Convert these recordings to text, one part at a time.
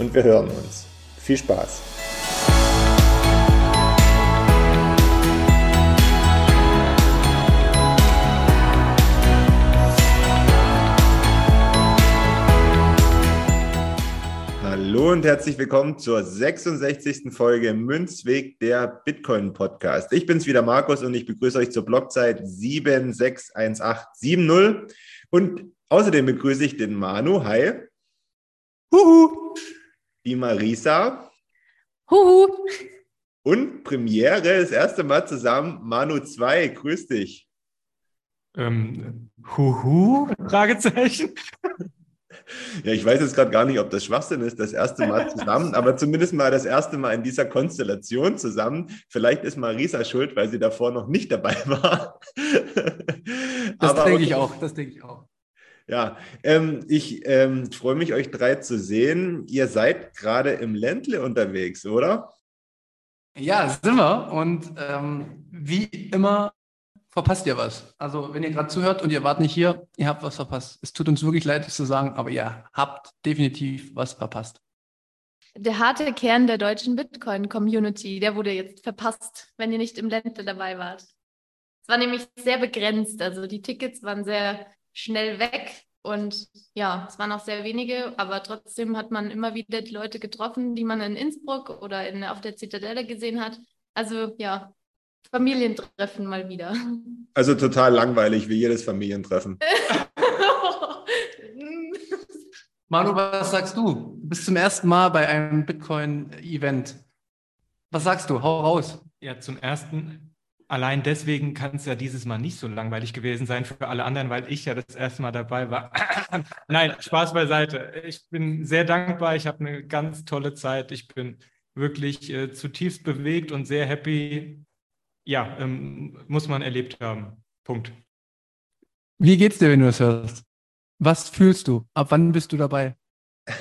und wir hören uns. Viel Spaß! Hallo und herzlich willkommen zur 66. Folge Münzweg der Bitcoin Podcast. Ich bin's wieder Markus und ich begrüße euch zur Blockzeit 761870 und außerdem begrüße ich den Manu. Hi. Huhu. Die Marisa. Huhu. Und Premiere, das erste Mal zusammen, Manu 2. Grüß dich. Ähm, huhu? Fragezeichen. Ja, ich weiß jetzt gerade gar nicht, ob das Schwachsinn ist, das erste Mal zusammen, aber zumindest mal das erste Mal in dieser Konstellation zusammen. Vielleicht ist Marisa schuld, weil sie davor noch nicht dabei war. Das aber denke ich auch, das denke ich auch. Ja, ähm, ich ähm, freue mich, euch drei zu sehen. Ihr seid gerade im Ländle unterwegs, oder? Ja, sind wir. Und ähm, wie immer verpasst ihr was. Also wenn ihr gerade zuhört und ihr wart nicht hier, ihr habt was verpasst. Es tut uns wirklich leid, es zu sagen, aber ihr habt definitiv was verpasst. Der harte Kern der deutschen Bitcoin-Community, der wurde jetzt verpasst, wenn ihr nicht im Ländle dabei wart. Es war nämlich sehr begrenzt. Also die Tickets waren sehr schnell weg und ja, es waren auch sehr wenige, aber trotzdem hat man immer wieder die Leute getroffen, die man in Innsbruck oder in, auf der Zitadelle gesehen hat. Also ja, Familientreffen mal wieder. Also total langweilig wie jedes Familientreffen. Manu, was sagst du? Du bist zum ersten Mal bei einem Bitcoin-Event. Was sagst du? Hau raus. Ja, zum ersten. Allein deswegen kann es ja dieses Mal nicht so langweilig gewesen sein für alle anderen, weil ich ja das erste Mal dabei war. Nein, Spaß beiseite. Ich bin sehr dankbar. Ich habe eine ganz tolle Zeit. Ich bin wirklich äh, zutiefst bewegt und sehr happy, ja, ähm, muss man erlebt haben. Punkt. Wie geht's dir, wenn du das hörst? Was fühlst du? Ab wann bist du dabei?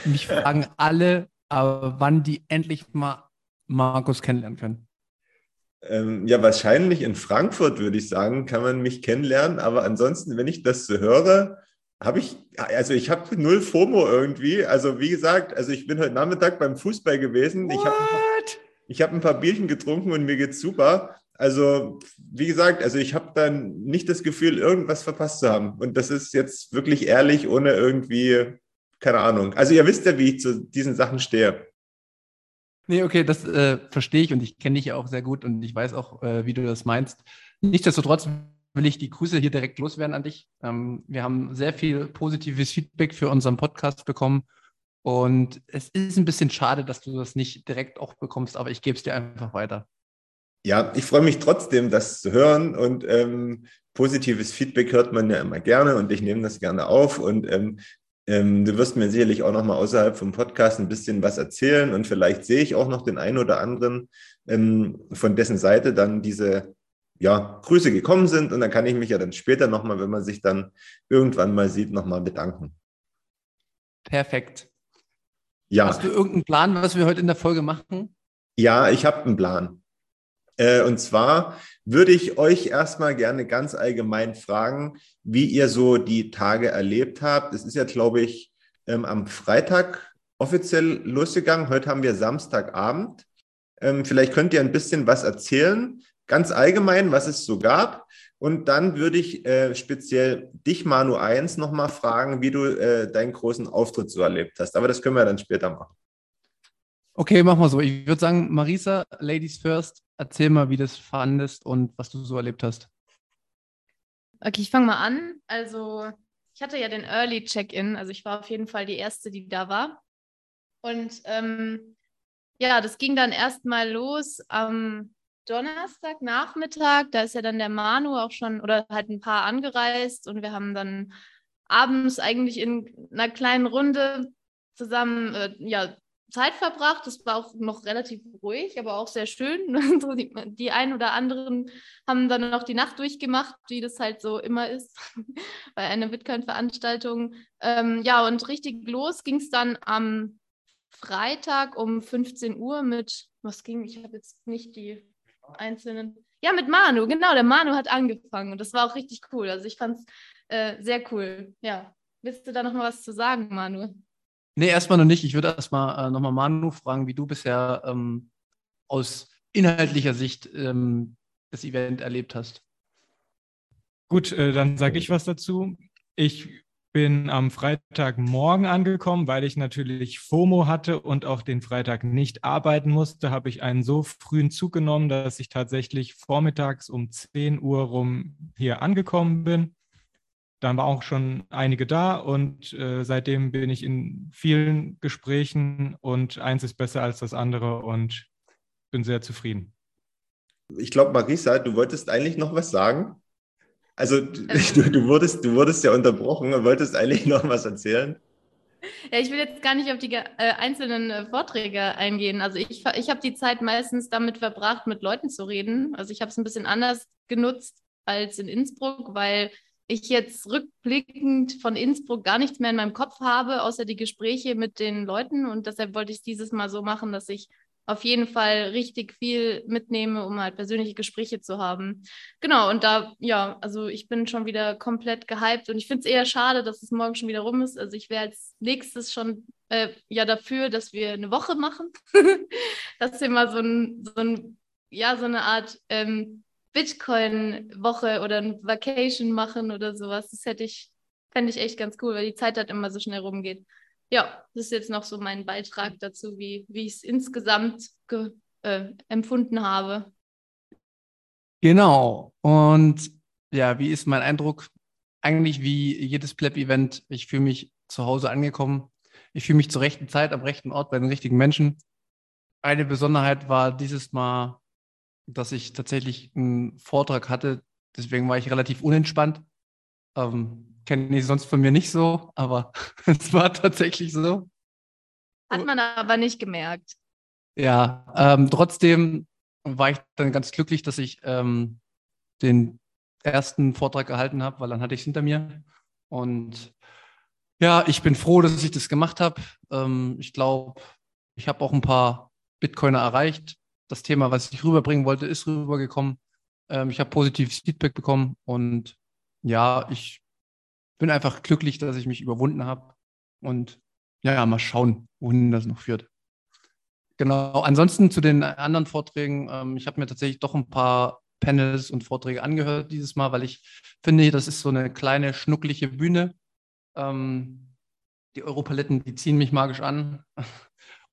Mich fragen alle, aber wann die endlich mal Markus kennenlernen können. Ähm, ja, wahrscheinlich in Frankfurt, würde ich sagen, kann man mich kennenlernen. Aber ansonsten, wenn ich das so höre, habe ich, also ich habe null FOMO irgendwie. Also wie gesagt, also ich bin heute Nachmittag beim Fußball gewesen. What? Ich habe ich hab ein paar Bierchen getrunken und mir geht's super. Also, wie gesagt, also ich habe dann nicht das Gefühl, irgendwas verpasst zu haben. Und das ist jetzt wirklich ehrlich, ohne irgendwie, keine Ahnung. Also ihr wisst ja, wie ich zu diesen Sachen stehe. Nee, okay, das äh, verstehe ich und ich kenne dich ja auch sehr gut und ich weiß auch, äh, wie du das meinst. Nichtsdestotrotz will ich die Grüße hier direkt loswerden an dich. Ähm, wir haben sehr viel positives Feedback für unseren Podcast bekommen und es ist ein bisschen schade, dass du das nicht direkt auch bekommst, aber ich gebe es dir einfach weiter. Ja, ich freue mich trotzdem, das zu hören und ähm, positives Feedback hört man ja immer gerne und ich nehme das gerne auf und ähm, ähm, du wirst mir sicherlich auch noch mal außerhalb vom Podcast ein bisschen was erzählen und vielleicht sehe ich auch noch den einen oder anderen, ähm, von dessen Seite dann diese ja, Grüße gekommen sind und dann kann ich mich ja dann später noch mal, wenn man sich dann irgendwann mal sieht, noch mal bedanken. Perfekt. Ja. Hast du irgendeinen Plan, was wir heute in der Folge machen? Ja, ich habe einen Plan. Äh, und zwar würde ich euch erstmal gerne ganz allgemein fragen, wie ihr so die Tage erlebt habt. Es ist ja, glaube ich, ähm, am Freitag offiziell losgegangen. Heute haben wir Samstagabend. Ähm, vielleicht könnt ihr ein bisschen was erzählen, ganz allgemein, was es so gab. Und dann würde ich äh, speziell dich, Manu 1, nochmal fragen, wie du äh, deinen großen Auftritt so erlebt hast. Aber das können wir dann später machen. Okay, machen wir so. Ich würde sagen, Marisa, Ladies first, erzähl mal, wie du das fandest und was du so erlebt hast. Okay, ich fange mal an. Also, ich hatte ja den Early Check-in, also ich war auf jeden Fall die Erste, die da war. Und ähm, ja, das ging dann erstmal los am Donnerstagnachmittag. Da ist ja dann der Manu auch schon oder halt ein paar angereist und wir haben dann abends eigentlich in einer kleinen Runde zusammen äh, ja, Zeit verbracht. Es war auch noch relativ ruhig, aber auch sehr schön. die, die einen oder anderen haben dann noch die Nacht durchgemacht, wie das halt so immer ist bei einer Bitcoin-Veranstaltung. Ähm, ja, und richtig los ging es dann am Freitag um 15 Uhr mit, was ging, ich habe jetzt nicht die einzelnen. Ja, mit Manu, genau, der Manu hat angefangen und das war auch richtig cool. Also ich fand es äh, sehr cool. Ja. Willst du da noch mal was zu sagen, Manu? Nee, erstmal noch nicht. Ich würde erstmal äh, nochmal Manu fragen, wie du bisher ähm, aus inhaltlicher Sicht ähm, das Event erlebt hast. Gut, äh, dann sage ich was dazu. Ich bin am Freitagmorgen angekommen, weil ich natürlich FOMO hatte und auch den Freitag nicht arbeiten musste, habe ich einen so frühen Zug genommen, dass ich tatsächlich vormittags um 10 Uhr rum hier angekommen bin dann war auch schon einige da und äh, seitdem bin ich in vielen Gesprächen und eins ist besser als das andere und bin sehr zufrieden. Ich glaube, Marisa, du wolltest eigentlich noch was sagen. Also du, du, wurdest, du wurdest ja unterbrochen und wolltest eigentlich noch was erzählen. Ja, ich will jetzt gar nicht auf die äh, einzelnen äh, Vorträge eingehen. Also ich, ich habe die Zeit meistens damit verbracht, mit Leuten zu reden. Also ich habe es ein bisschen anders genutzt als in Innsbruck, weil ich jetzt rückblickend von Innsbruck gar nichts mehr in meinem Kopf habe, außer die Gespräche mit den Leuten. Und deshalb wollte ich es dieses Mal so machen, dass ich auf jeden Fall richtig viel mitnehme, um halt persönliche Gespräche zu haben. Genau, und da, ja, also ich bin schon wieder komplett gehypt und ich finde es eher schade, dass es morgen schon wieder rum ist. Also ich wäre als nächstes schon äh, ja dafür, dass wir eine Woche machen. dass wir mal so ein, so ein ja, so eine Art ähm, Bitcoin-Woche oder ein Vacation machen oder sowas. Das hätte ich, fände ich echt ganz cool, weil die Zeit halt immer so schnell rumgeht. Ja, das ist jetzt noch so mein Beitrag dazu, wie, wie ich es insgesamt äh, empfunden habe. Genau. Und ja, wie ist mein Eindruck? Eigentlich wie jedes Pleb-Event. Ich fühle mich zu Hause angekommen. Ich fühle mich zur rechten Zeit am rechten Ort bei den richtigen Menschen. Eine Besonderheit war dieses Mal dass ich tatsächlich einen Vortrag hatte. Deswegen war ich relativ unentspannt. Ähm, Kenne ich sonst von mir nicht so, aber es war tatsächlich so. Hat man aber nicht gemerkt. Ja, ähm, trotzdem war ich dann ganz glücklich, dass ich ähm, den ersten Vortrag gehalten habe, weil dann hatte ich es hinter mir. Und ja, ich bin froh, dass ich das gemacht habe. Ähm, ich glaube, ich habe auch ein paar Bitcoiner erreicht das Thema, was ich rüberbringen wollte, ist rübergekommen. Ähm, ich habe positives Feedback bekommen und ja, ich bin einfach glücklich, dass ich mich überwunden habe und ja, ja, mal schauen, wohin das noch führt. Genau, ansonsten zu den anderen Vorträgen, ähm, ich habe mir tatsächlich doch ein paar Panels und Vorträge angehört dieses Mal, weil ich finde, das ist so eine kleine, schnuckliche Bühne. Ähm, die Europaletten, die ziehen mich magisch an.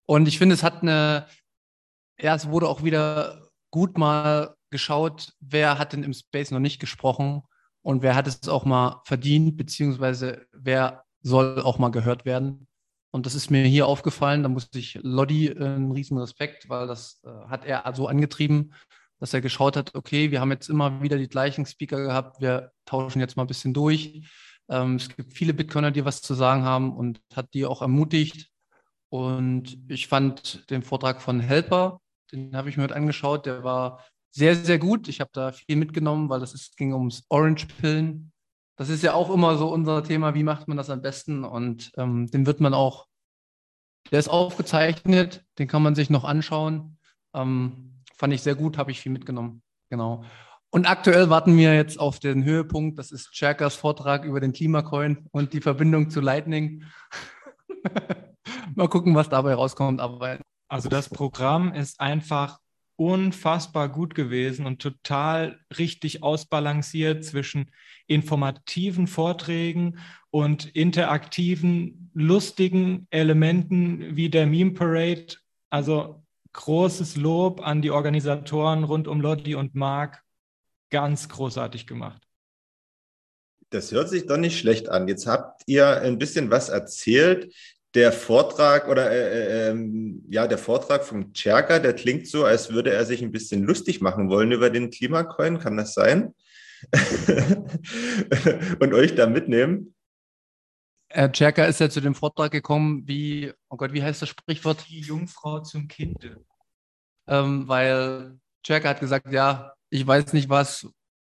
Und ich finde, es hat eine ja, es wurde auch wieder gut mal geschaut, wer hat denn im Space noch nicht gesprochen und wer hat es auch mal verdient, beziehungsweise wer soll auch mal gehört werden. Und das ist mir hier aufgefallen, da muss ich Lodi äh, einen riesen Respekt, weil das äh, hat er so angetrieben, dass er geschaut hat, okay, wir haben jetzt immer wieder die gleichen Speaker gehabt, wir tauschen jetzt mal ein bisschen durch. Ähm, es gibt viele Bitcoiner, die was zu sagen haben und hat die auch ermutigt. Und ich fand den Vortrag von Helper den habe ich mir heute angeschaut. Der war sehr, sehr gut. Ich habe da viel mitgenommen, weil es ging ums Orange-Pillen. Das ist ja auch immer so unser Thema, wie macht man das am besten? Und ähm, den wird man auch, der ist aufgezeichnet, den kann man sich noch anschauen. Ähm, fand ich sehr gut, habe ich viel mitgenommen. Genau. Und aktuell warten wir jetzt auf den Höhepunkt. Das ist Cherkas Vortrag über den Klimacoin und die Verbindung zu Lightning. Mal gucken, was dabei rauskommt. Aber also das Programm ist einfach unfassbar gut gewesen und total richtig ausbalanciert zwischen informativen Vorträgen und interaktiven, lustigen Elementen wie der Meme Parade. Also großes Lob an die Organisatoren rund um Lodi und Marc. Ganz großartig gemacht. Das hört sich doch nicht schlecht an. Jetzt habt ihr ein bisschen was erzählt der Vortrag oder äh, äh, ähm, ja, der Vortrag von Tscherka, der klingt so, als würde er sich ein bisschen lustig machen wollen über den Klimacoin. Kann das sein? Und euch da mitnehmen? Herr Czerka ist ja zu dem Vortrag gekommen, wie, oh Gott, wie heißt das Sprichwort? Die Jungfrau zum Kinde. Ähm, weil Czerka hat gesagt, ja, ich weiß nicht was,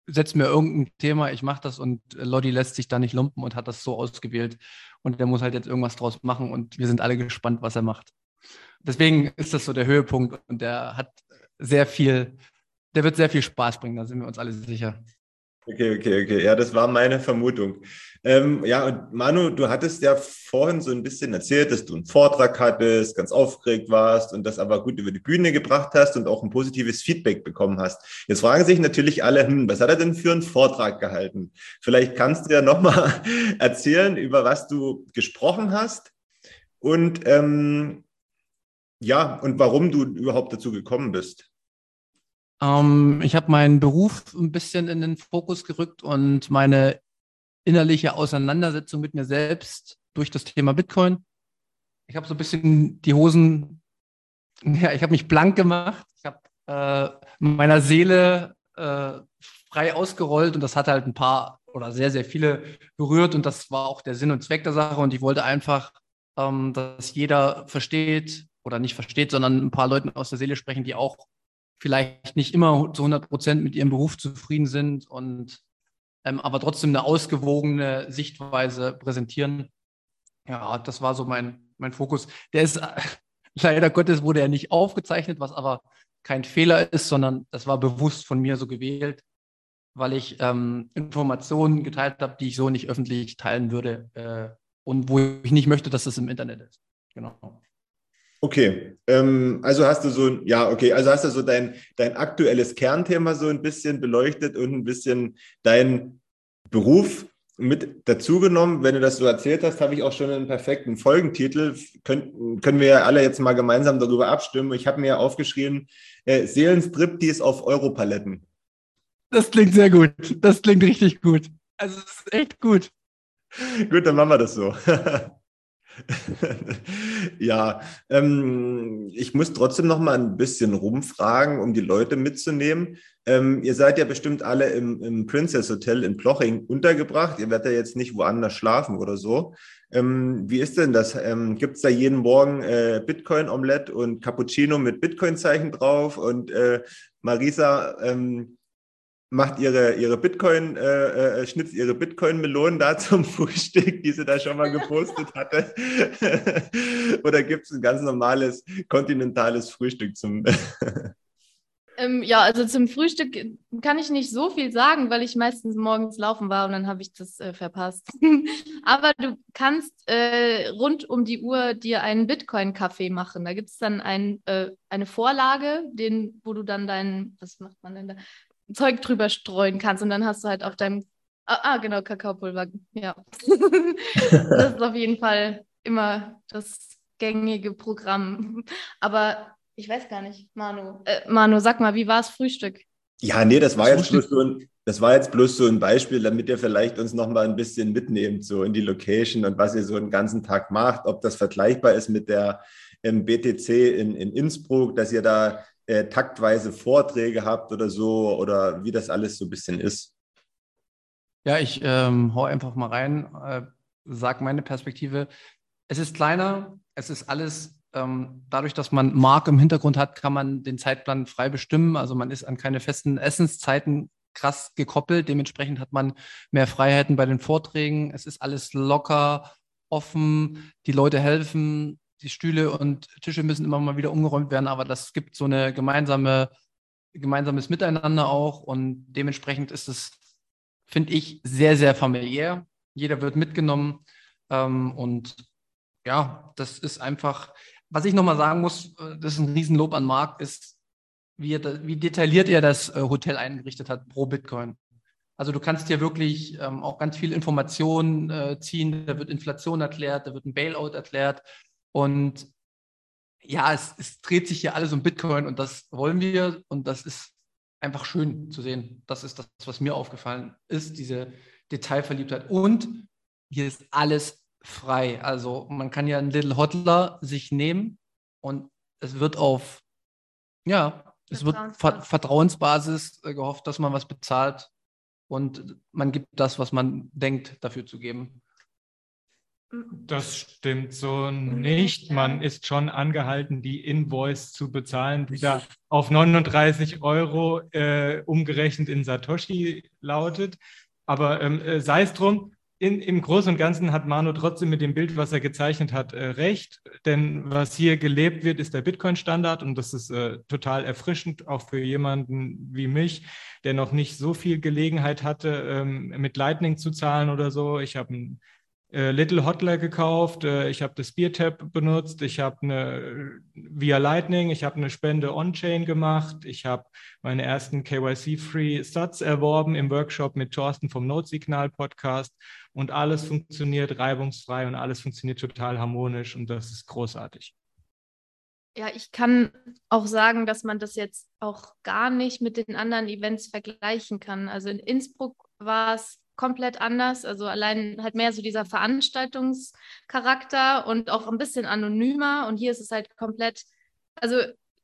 setz mir irgendein Thema, ich mache das und Lodi lässt sich da nicht lumpen und hat das so ausgewählt und der muss halt jetzt irgendwas draus machen und wir sind alle gespannt, was er macht. Deswegen ist das so der Höhepunkt und der hat sehr viel, der wird sehr viel Spaß bringen, da sind wir uns alle sicher. Okay, okay, okay. Ja, das war meine Vermutung. Ähm, ja, und Manu, du hattest ja vorhin so ein bisschen erzählt, dass du einen Vortrag hattest, ganz aufgeregt warst und das aber gut über die Bühne gebracht hast und auch ein positives Feedback bekommen hast. Jetzt fragen sich natürlich alle, hm, was hat er denn für einen Vortrag gehalten? Vielleicht kannst du ja nochmal erzählen, über was du gesprochen hast und ähm, ja, und warum du überhaupt dazu gekommen bist. Ähm, ich habe meinen Beruf ein bisschen in den Fokus gerückt und meine innerliche Auseinandersetzung mit mir selbst durch das Thema Bitcoin. Ich habe so ein bisschen die Hosen, ja, ich habe mich blank gemacht. Ich habe äh, meiner Seele äh, frei ausgerollt und das hat halt ein paar oder sehr, sehr viele berührt und das war auch der Sinn und Zweck der Sache und ich wollte einfach, ähm, dass jeder versteht oder nicht versteht, sondern ein paar Leuten aus der Seele sprechen, die auch vielleicht nicht immer zu 100 Prozent mit ihrem Beruf zufrieden sind und ähm, aber trotzdem eine ausgewogene Sichtweise präsentieren. Ja, das war so mein, mein Fokus. Der ist leider Gottes wurde er nicht aufgezeichnet, was aber kein Fehler ist, sondern das war bewusst von mir so gewählt, weil ich ähm, Informationen geteilt habe, die ich so nicht öffentlich teilen würde äh, und wo ich nicht möchte, dass es im Internet ist. Genau. Okay, ähm, also hast du so, ja, okay, also hast du so dein, dein aktuelles Kernthema so ein bisschen beleuchtet und ein bisschen deinen Beruf mit dazugenommen. Wenn du das so erzählt hast, habe ich auch schon einen perfekten Folgentitel. Können, können wir ja alle jetzt mal gemeinsam darüber abstimmen. Ich habe mir aufgeschrieben, äh, Seelenstriptease auf Europaletten. Das klingt sehr gut. Das klingt richtig gut. Also, es ist echt gut. Gut, dann machen wir das so. ja, ähm, ich muss trotzdem noch mal ein bisschen rumfragen, um die Leute mitzunehmen. Ähm, ihr seid ja bestimmt alle im, im, Princess Hotel in Ploching untergebracht. Ihr werdet ja jetzt nicht woanders schlafen oder so. Ähm, wie ist denn das? Ähm, Gibt es da jeden Morgen äh, Bitcoin-Omelette und Cappuccino mit Bitcoin-Zeichen drauf? Und äh, Marisa, ähm, macht ihre, ihre Bitcoin, äh, äh, schnitzt ihre Bitcoin-Melonen da zum Frühstück, die sie da schon mal gepostet hatte? Oder gibt es ein ganz normales kontinentales Frühstück zum ähm, ja, also zum Frühstück kann ich nicht so viel sagen, weil ich meistens morgens laufen war und dann habe ich das äh, verpasst. Aber du kannst äh, rund um die Uhr dir einen Bitcoin-Kaffee machen. Da gibt es dann ein, äh, eine Vorlage, den, wo du dann deinen, was macht man denn da? Zeug drüber streuen kannst und dann hast du halt auf deinem, ah, ah genau, Kakaopulver, ja. das ist auf jeden Fall immer das gängige Programm. Aber ich weiß gar nicht, Manu. Äh, Manu, sag mal, wie war es Frühstück? Ja, nee, das war jetzt bloß so ein, das war jetzt bloß so ein Beispiel, damit ihr vielleicht uns noch mal ein bisschen mitnehmt, so in die Location und was ihr so einen ganzen Tag macht, ob das vergleichbar ist mit der ähm, BTC in, in Innsbruck, dass ihr da äh, taktweise Vorträge habt oder so oder wie das alles so ein bisschen ist. Ja, ich ähm, hau einfach mal rein, äh, sag meine Perspektive. Es ist kleiner, es ist alles, ähm, dadurch, dass man Mark im Hintergrund hat, kann man den Zeitplan frei bestimmen. Also man ist an keine festen Essenszeiten krass gekoppelt. Dementsprechend hat man mehr Freiheiten bei den Vorträgen. Es ist alles locker, offen. Die Leute helfen die Stühle und Tische müssen immer mal wieder umgeräumt werden, aber das gibt so eine gemeinsame, gemeinsames Miteinander auch und dementsprechend ist es, finde ich, sehr, sehr familiär. Jeder wird mitgenommen ähm, und ja, das ist einfach, was ich nochmal sagen muss, äh, das ist ein Riesenlob an Marc, ist, wie, er, wie detailliert er das äh, Hotel eingerichtet hat pro Bitcoin. Also du kannst hier wirklich ähm, auch ganz viel Informationen äh, ziehen. Da wird Inflation erklärt, da wird ein Bailout erklärt. Und ja, es, es, dreht sich hier alles um Bitcoin und das wollen wir und das ist einfach schön zu sehen. Das ist das, was mir aufgefallen ist, diese Detailverliebtheit. Und hier ist alles frei. Also man kann ja einen Little Hodler sich nehmen und es wird auf, ja, es wird Ver Vertrauensbasis äh, gehofft, dass man was bezahlt und man gibt das, was man denkt, dafür zu geben. Das stimmt so nicht. Man ist schon angehalten, die Invoice zu bezahlen, die da auf 39 Euro äh, umgerechnet in Satoshi lautet. Aber ähm, äh, sei es drum, in, im Großen und Ganzen hat Manu trotzdem mit dem Bild, was er gezeichnet hat, äh, recht. Denn was hier gelebt wird, ist der Bitcoin-Standard und das ist äh, total erfrischend, auch für jemanden wie mich, der noch nicht so viel Gelegenheit hatte, ähm, mit Lightning zu zahlen oder so. Ich habe ein äh, Little Hotler gekauft, äh, ich habe das Speartap benutzt, ich habe eine äh, via Lightning, ich habe eine Spende on-chain gemacht, ich habe meine ersten KYC-Free Sats erworben im Workshop mit Thorsten vom Notsignal-Podcast und alles funktioniert reibungsfrei und alles funktioniert total harmonisch und das ist großartig. Ja, ich kann auch sagen, dass man das jetzt auch gar nicht mit den anderen Events vergleichen kann. Also in Innsbruck war es komplett anders. Also allein halt mehr so dieser Veranstaltungscharakter und auch ein bisschen anonymer. Und hier ist es halt komplett, also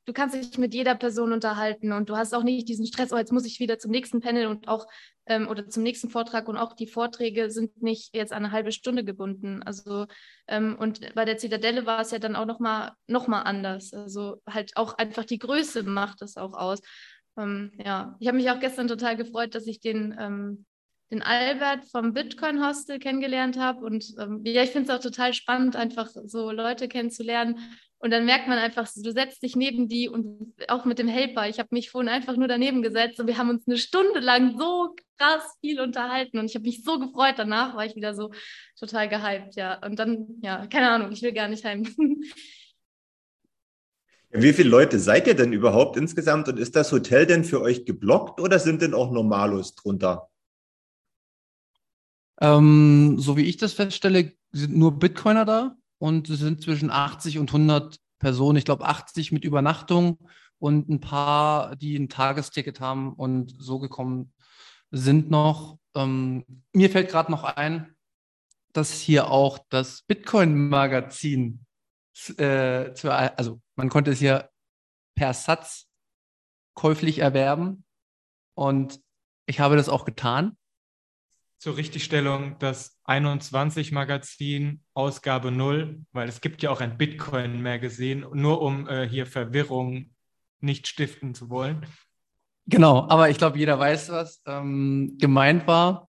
du kannst dich mit jeder Person unterhalten und du hast auch nicht diesen Stress, oh, jetzt muss ich wieder zum nächsten Panel und auch ähm, oder zum nächsten Vortrag und auch die Vorträge sind nicht jetzt an eine halbe Stunde gebunden. Also ähm, und bei der Zitadelle war es ja dann auch nochmal noch mal anders. Also halt auch einfach die Größe macht es auch aus. Ähm, ja, ich habe mich auch gestern total gefreut, dass ich den ähm, den Albert vom Bitcoin Hostel kennengelernt habe. Und ähm, ja, ich finde es auch total spannend, einfach so Leute kennenzulernen. Und dann merkt man einfach, du setzt dich neben die und auch mit dem Helper. Ich habe mich vorhin einfach nur daneben gesetzt und wir haben uns eine Stunde lang so krass viel unterhalten. Und ich habe mich so gefreut. Danach war ich wieder so total gehypt, ja. Und dann, ja, keine Ahnung, ich will gar nicht heim. Wie viele Leute seid ihr denn überhaupt insgesamt und ist das Hotel denn für euch geblockt oder sind denn auch Normalos drunter? Ähm, so wie ich das feststelle, sind nur Bitcoiner da und es sind zwischen 80 und 100 Personen. Ich glaube 80 mit Übernachtung und ein paar, die ein Tagesticket haben und so gekommen sind noch. Ähm, mir fällt gerade noch ein, dass hier auch das Bitcoin-Magazin, äh, also man konnte es hier per Satz käuflich erwerben und ich habe das auch getan zur Richtigstellung das 21 Magazin Ausgabe 0, weil es gibt ja auch ein Bitcoin Magazin, nur um äh, hier Verwirrung nicht stiften zu wollen. Genau, aber ich glaube, jeder weiß, was ähm, gemeint war.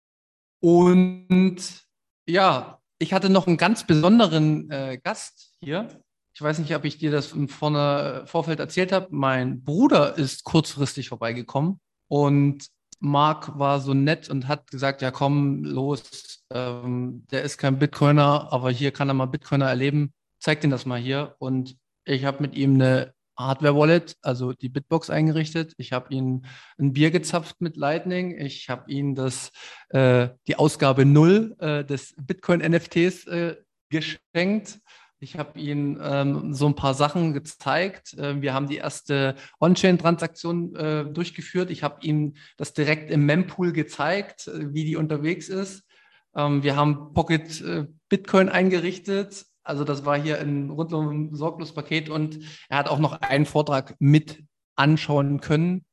Und ja, ich hatte noch einen ganz besonderen äh, Gast hier. Ich weiß nicht, ob ich dir das im Vorne, Vorfeld erzählt habe. Mein Bruder ist kurzfristig vorbeigekommen und Mark war so nett und hat gesagt, ja komm, los, ähm, der ist kein Bitcoiner, aber hier kann er mal Bitcoiner erleben. Zeig den das mal hier. Und ich habe mit ihm eine Hardware-Wallet, also die Bitbox eingerichtet. Ich habe ihn ein Bier gezapft mit Lightning. Ich habe ihm das, äh, die Ausgabe 0 äh, des Bitcoin-NFTs äh, geschenkt. Ich habe Ihnen ähm, so ein paar Sachen gezeigt. Äh, wir haben die erste On-Chain-Transaktion äh, durchgeführt. Ich habe Ihnen das direkt im Mempool gezeigt, äh, wie die unterwegs ist. Ähm, wir haben Pocket äh, Bitcoin eingerichtet. Also das war hier ein rundum sorglos Paket und er hat auch noch einen Vortrag mit anschauen können.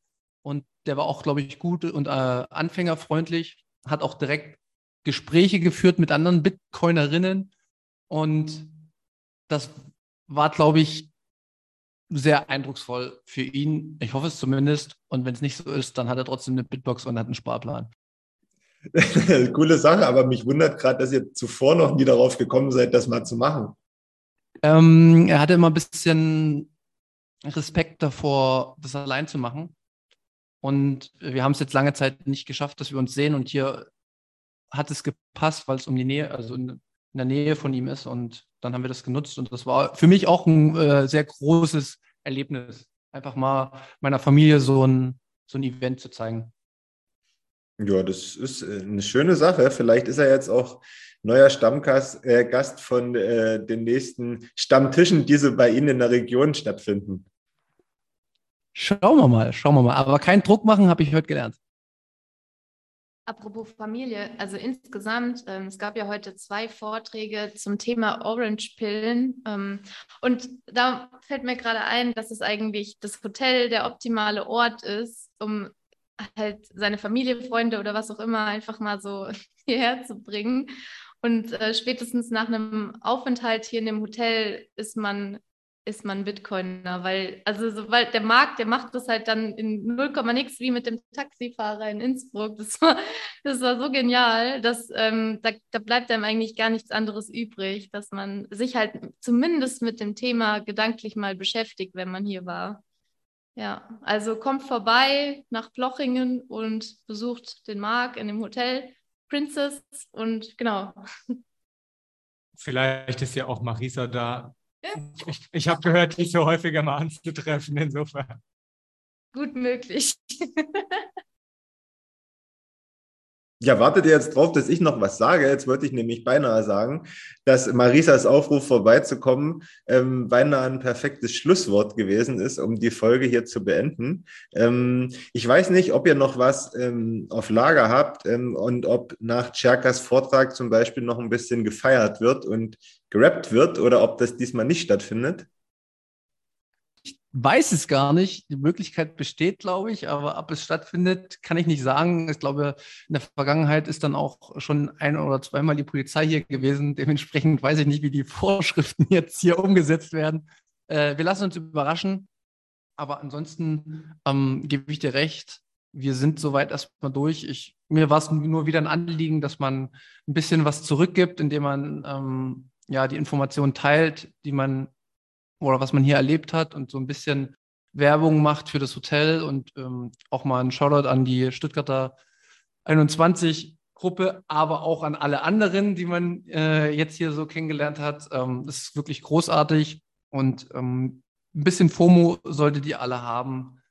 Und der war auch, glaube ich, gut und äh, anfängerfreundlich. Hat auch direkt Gespräche geführt mit anderen Bitcoinerinnen. Und das war, glaube ich, sehr eindrucksvoll für ihn. Ich hoffe es zumindest. Und wenn es nicht so ist, dann hat er trotzdem eine Bitbox und hat einen Sparplan. Coole Sache, aber mich wundert gerade, dass ihr zuvor noch nie darauf gekommen seid, das mal zu machen. Ähm, er hatte immer ein bisschen Respekt davor, das allein zu machen. Und wir haben es jetzt lange Zeit nicht geschafft, dass wir uns sehen. Und hier hat es gepasst, weil es um die Nähe, also in, in der Nähe von ihm ist. Und dann haben wir das genutzt und das war für mich auch ein äh, sehr großes Erlebnis, einfach mal meiner Familie so ein, so ein Event zu zeigen. Ja, das ist äh, eine schöne Sache. Vielleicht ist er jetzt auch neuer Stammgast äh, Gast von äh, den nächsten Stammtischen, die so bei Ihnen in der Region stattfinden. Schauen wir mal, schauen wir mal. Aber keinen Druck machen, habe ich heute gelernt. Apropos Familie, also insgesamt, ähm, es gab ja heute zwei Vorträge zum Thema Orange-Pillen. Ähm, und da fällt mir gerade ein, dass es eigentlich das Hotel der optimale Ort ist, um halt seine Familie, Freunde oder was auch immer einfach mal so hierher zu bringen. Und äh, spätestens nach einem Aufenthalt hier in dem Hotel ist man ist man Bitcoiner, weil, also sobald der Markt, der macht das halt dann in 0, nix wie mit dem Taxifahrer in Innsbruck. Das war, das war so genial, dass ähm, da, da bleibt einem eigentlich gar nichts anderes übrig, dass man sich halt zumindest mit dem Thema gedanklich mal beschäftigt, wenn man hier war. Ja, also kommt vorbei nach Plochingen und besucht den Marc in dem Hotel Princess und genau. Vielleicht ist ja auch Marisa da ich, ich habe gehört, dich so häufiger mal anzutreffen, insofern. Gut möglich. Ja, wartet ihr jetzt drauf, dass ich noch was sage? Jetzt wollte ich nämlich beinahe sagen, dass Marisas Aufruf vorbeizukommen ähm, beinahe ein perfektes Schlusswort gewesen ist, um die Folge hier zu beenden. Ähm, ich weiß nicht, ob ihr noch was ähm, auf Lager habt ähm, und ob nach Tscherkas Vortrag zum Beispiel noch ein bisschen gefeiert wird und gerappt wird oder ob das diesmal nicht stattfindet weiß es gar nicht. Die Möglichkeit besteht, glaube ich, aber ob es stattfindet, kann ich nicht sagen. Ich glaube, in der Vergangenheit ist dann auch schon ein oder zweimal die Polizei hier gewesen. Dementsprechend weiß ich nicht, wie die Vorschriften jetzt hier umgesetzt werden. Äh, wir lassen uns überraschen. Aber ansonsten ähm, gebe ich dir recht. Wir sind soweit erstmal durch. Ich, mir war es nur wieder ein Anliegen, dass man ein bisschen was zurückgibt, indem man ähm, ja die Informationen teilt, die man oder was man hier erlebt hat und so ein bisschen Werbung macht für das Hotel und ähm, auch mal ein Shoutout an die Stuttgarter 21 Gruppe, aber auch an alle anderen, die man äh, jetzt hier so kennengelernt hat. Ähm, das ist wirklich großartig und ähm, ein bisschen FOMO solltet ihr alle haben.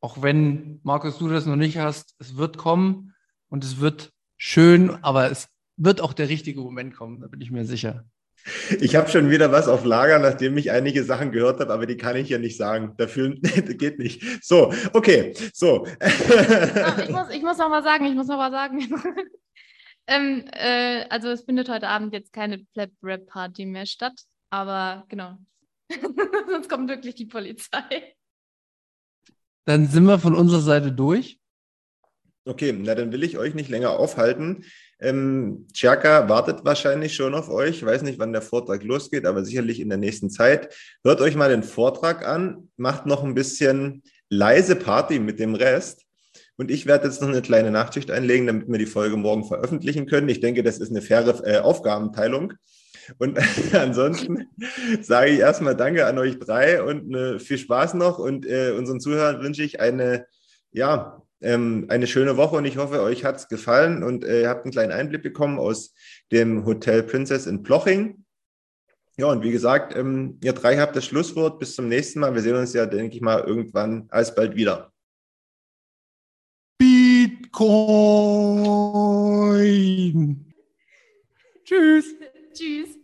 Auch wenn, Markus, du das noch nicht hast, es wird kommen und es wird schön, aber es wird auch der richtige Moment kommen, da bin ich mir sicher. Ich habe schon wieder was auf Lager, nachdem ich einige Sachen gehört habe, aber die kann ich ja nicht sagen. Dafür geht nicht. So, okay, so. ich, muss, ich muss noch mal sagen, ich muss noch mal sagen. ähm, äh, also es findet heute Abend jetzt keine Flap-Rap-Party mehr statt, aber genau. Sonst kommt wirklich die Polizei. Dann sind wir von unserer Seite durch. Okay, na dann will ich euch nicht länger aufhalten. Ähm, Chaka wartet wahrscheinlich schon auf euch. Ich weiß nicht, wann der Vortrag losgeht, aber sicherlich in der nächsten Zeit. Hört euch mal den Vortrag an, macht noch ein bisschen leise Party mit dem Rest. Und ich werde jetzt noch eine kleine Nachtschicht einlegen, damit wir die Folge morgen veröffentlichen können. Ich denke, das ist eine faire äh, Aufgabenteilung. Und ansonsten sage ich erstmal Danke an euch drei und äh, viel Spaß noch. Und äh, unseren Zuhörern wünsche ich eine, ja, ähm, eine schöne Woche und ich hoffe, euch hat es gefallen und äh, ihr habt einen kleinen Einblick bekommen aus dem Hotel Princess in Ploching. Ja, und wie gesagt, ähm, ihr drei habt das Schlusswort. Bis zum nächsten Mal. Wir sehen uns ja, denke ich mal, irgendwann alsbald wieder. Bitcoin. Tschüss. Tschüss.